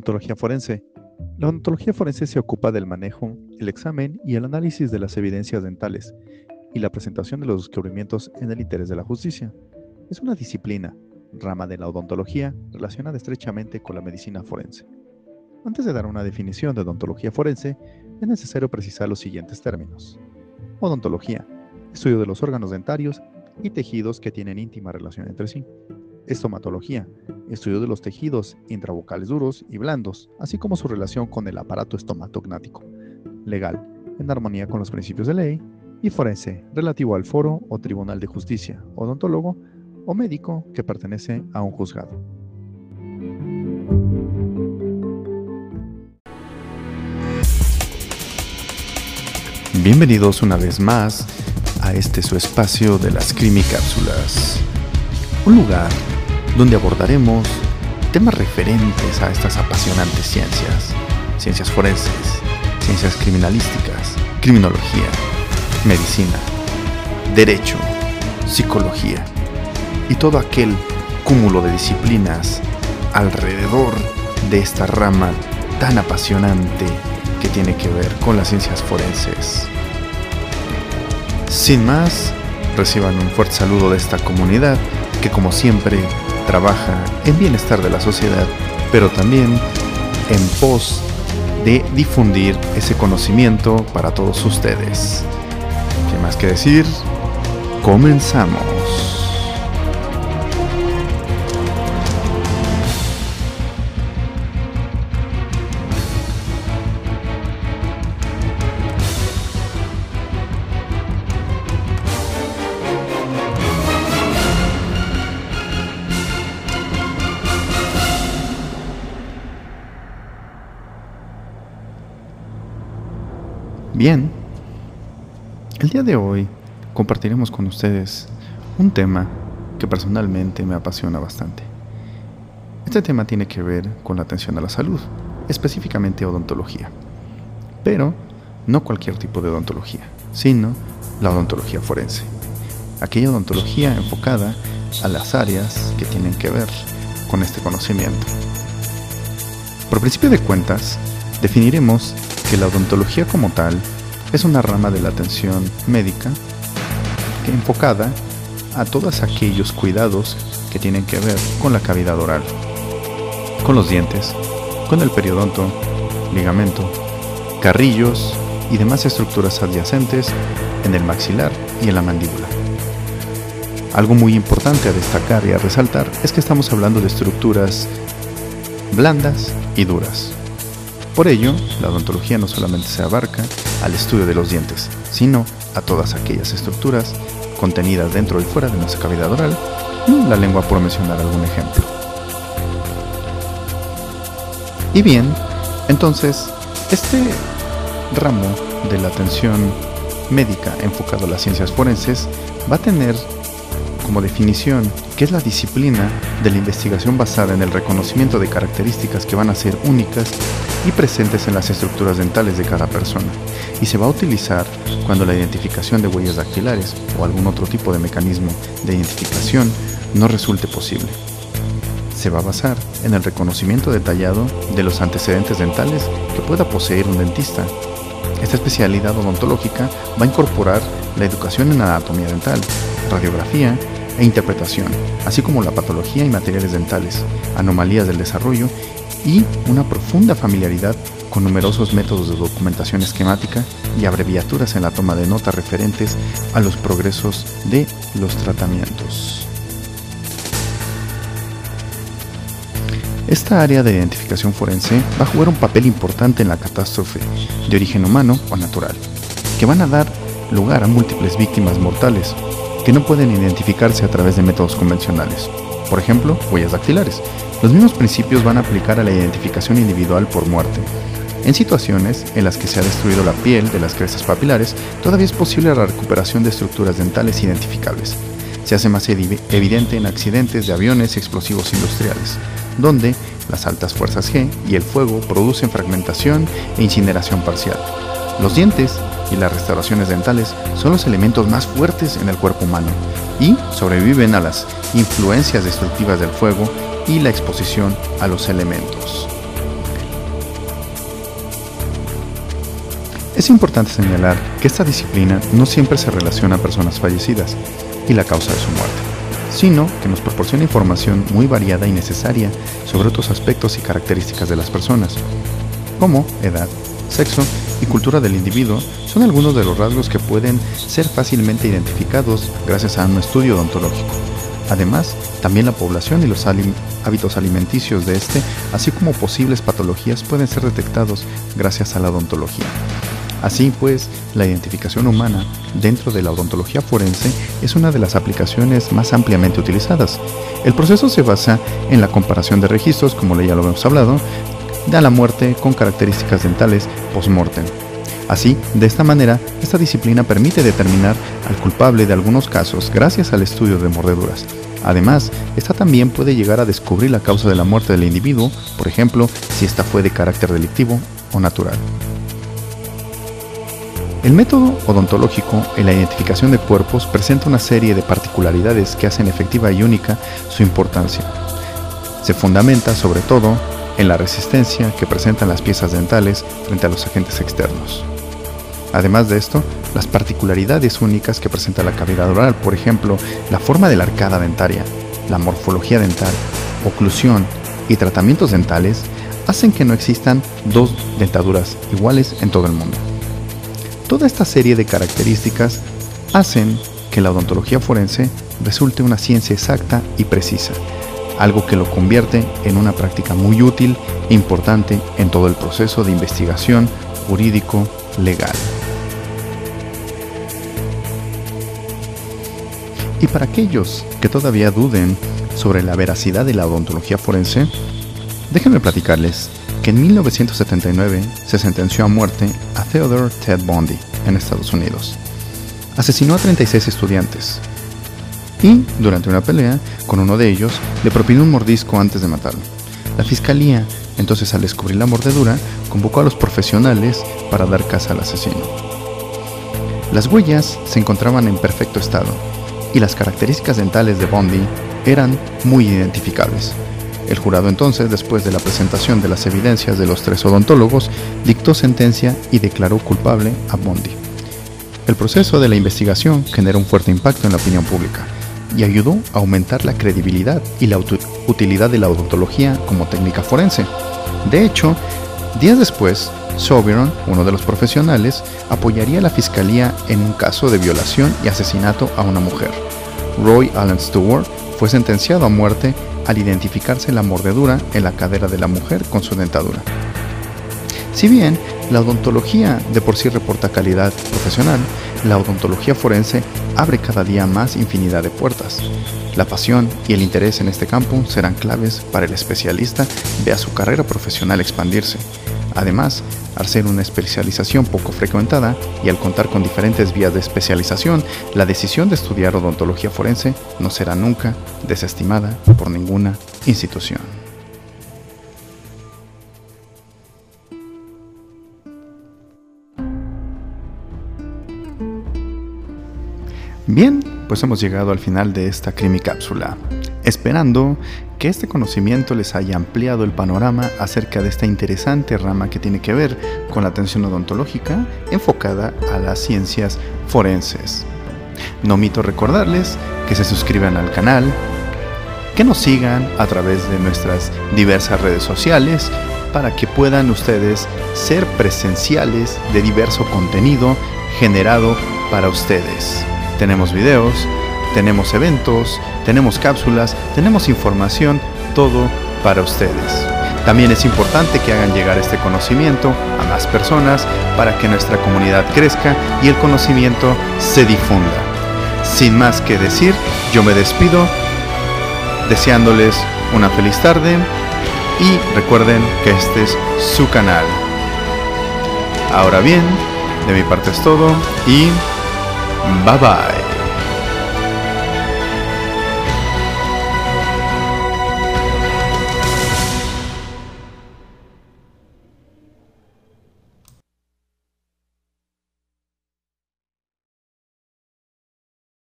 Odontología forense. La odontología forense se ocupa del manejo, el examen y el análisis de las evidencias dentales y la presentación de los descubrimientos en el interés de la justicia. Es una disciplina, rama de la odontología, relacionada estrechamente con la medicina forense. Antes de dar una definición de odontología forense, es necesario precisar los siguientes términos. Odontología, estudio de los órganos dentarios y tejidos que tienen íntima relación entre sí. Estomatología, estudio de los tejidos intravocales duros y blandos, así como su relación con el aparato estomatognático. Legal, en armonía con los principios de ley. Y forense, relativo al foro o tribunal de justicia, odontólogo o médico que pertenece a un juzgado. Bienvenidos una vez más a este su espacio de las crimicápsulas. Un lugar donde abordaremos temas referentes a estas apasionantes ciencias, ciencias forenses, ciencias criminalísticas, criminología, medicina, derecho, psicología y todo aquel cúmulo de disciplinas alrededor de esta rama tan apasionante que tiene que ver con las ciencias forenses. Sin más, reciban un fuerte saludo de esta comunidad que como siempre trabaja en bienestar de la sociedad, pero también en pos de difundir ese conocimiento para todos ustedes. ¿Qué más que decir? Comenzamos. Bien, el día de hoy compartiremos con ustedes un tema que personalmente me apasiona bastante. Este tema tiene que ver con la atención a la salud, específicamente odontología. Pero no cualquier tipo de odontología, sino la odontología forense. Aquella odontología enfocada a las áreas que tienen que ver con este conocimiento. Por principio de cuentas, definiremos que la odontología como tal es una rama de la atención médica enfocada a todos aquellos cuidados que tienen que ver con la cavidad oral, con los dientes, con el periodonto, ligamento, carrillos y demás estructuras adyacentes en el maxilar y en la mandíbula. Algo muy importante a destacar y a resaltar es que estamos hablando de estructuras blandas y duras. Por ello, la odontología no solamente se abarca al estudio de los dientes, sino a todas aquellas estructuras contenidas dentro y fuera de nuestra cavidad oral, la lengua por mencionar algún ejemplo. Y bien, entonces, este ramo de la atención médica enfocado a las ciencias forenses va a tener como definición que es la disciplina de la investigación basada en el reconocimiento de características que van a ser únicas y presentes en las estructuras dentales de cada persona, y se va a utilizar cuando la identificación de huellas dactilares o algún otro tipo de mecanismo de identificación no resulte posible. Se va a basar en el reconocimiento detallado de los antecedentes dentales que pueda poseer un dentista. Esta especialidad odontológica va a incorporar la educación en anatomía dental, radiografía e interpretación, así como la patología y materiales dentales, anomalías del desarrollo y una profunda familiaridad con numerosos métodos de documentación esquemática y abreviaturas en la toma de notas referentes a los progresos de los tratamientos. Esta área de identificación forense va a jugar un papel importante en la catástrofe de origen humano o natural, que van a dar lugar a múltiples víctimas mortales que no pueden identificarse a través de métodos convencionales, por ejemplo, huellas dactilares, los mismos principios van a aplicar a la identificación individual por muerte. En situaciones en las que se ha destruido la piel de las crestas papilares, todavía es posible la recuperación de estructuras dentales identificables. Se hace más evidente en accidentes de aviones y explosivos industriales, donde las altas fuerzas G y el fuego producen fragmentación e incineración parcial. Los dientes y las restauraciones dentales son los elementos más fuertes en el cuerpo humano y sobreviven a las influencias destructivas del fuego y la exposición a los elementos. Es importante señalar que esta disciplina no siempre se relaciona a personas fallecidas y la causa de su muerte, sino que nos proporciona información muy variada y necesaria sobre otros aspectos y características de las personas, como edad, sexo y cultura del individuo son algunos de los rasgos que pueden ser fácilmente identificados gracias a un estudio odontológico. Además, también la población y los hábitos alimenticios de este, así como posibles patologías, pueden ser detectados gracias a la odontología. Así pues, la identificación humana dentro de la odontología forense es una de las aplicaciones más ampliamente utilizadas. El proceso se basa en la comparación de registros, como ya lo hemos hablado, de la muerte con características dentales post-mortem. Así, de esta manera, esta disciplina permite determinar al culpable de algunos casos gracias al estudio de mordeduras. Además, esta también puede llegar a descubrir la causa de la muerte del individuo, por ejemplo, si esta fue de carácter delictivo o natural. El método odontológico en la identificación de cuerpos presenta una serie de particularidades que hacen efectiva y única su importancia. Se fundamenta sobre todo en la resistencia que presentan las piezas dentales frente a los agentes externos. Además de esto, las particularidades únicas que presenta la cavidad oral, por ejemplo, la forma de la arcada dentaria, la morfología dental, oclusión y tratamientos dentales, hacen que no existan dos dentaduras iguales en todo el mundo. Toda esta serie de características hacen que la odontología forense resulte una ciencia exacta y precisa, algo que lo convierte en una práctica muy útil e importante en todo el proceso de investigación jurídico legal. Y para aquellos que todavía duden sobre la veracidad de la odontología forense, déjenme platicarles que en 1979 se sentenció a muerte a Theodore Ted Bundy en Estados Unidos. Asesinó a 36 estudiantes y, durante una pelea con uno de ellos, le propinó un mordisco antes de matarlo. La fiscalía, entonces al descubrir la mordedura, convocó a los profesionales para dar caza al asesino. Las huellas se encontraban en perfecto estado y las características dentales de Bundy eran muy identificables. El jurado entonces, después de la presentación de las evidencias de los tres odontólogos, dictó sentencia y declaró culpable a Bondi. El proceso de la investigación generó un fuerte impacto en la opinión pública y ayudó a aumentar la credibilidad y la utilidad de la odontología como técnica forense. De hecho, días después, Soberon, uno de los profesionales, apoyaría a la fiscalía en un caso de violación y asesinato a una mujer. Roy Allen Stewart fue sentenciado a muerte al identificarse la mordedura en la cadera de la mujer con su dentadura. Si bien la odontología de por sí reporta calidad profesional, la odontología forense abre cada día más infinidad de puertas. La pasión y el interés en este campo serán claves para el especialista vea su carrera profesional expandirse. Además, al ser una especialización poco frecuentada y al contar con diferentes vías de especialización, la decisión de estudiar odontología forense no será nunca desestimada por ninguna institución. Bien, pues hemos llegado al final de esta Crimi Cápsula, esperando que este conocimiento les haya ampliado el panorama acerca de esta interesante rama que tiene que ver con la atención odontológica enfocada a las ciencias forenses. No omito recordarles que se suscriban al canal, que nos sigan a través de nuestras diversas redes sociales para que puedan ustedes ser presenciales de diverso contenido generado para ustedes. Tenemos videos, tenemos eventos, tenemos cápsulas, tenemos información, todo para ustedes. También es importante que hagan llegar este conocimiento a más personas para que nuestra comunidad crezca y el conocimiento se difunda. Sin más que decir, yo me despido deseándoles una feliz tarde y recuerden que este es su canal. Ahora bien, de mi parte es todo y bye bye.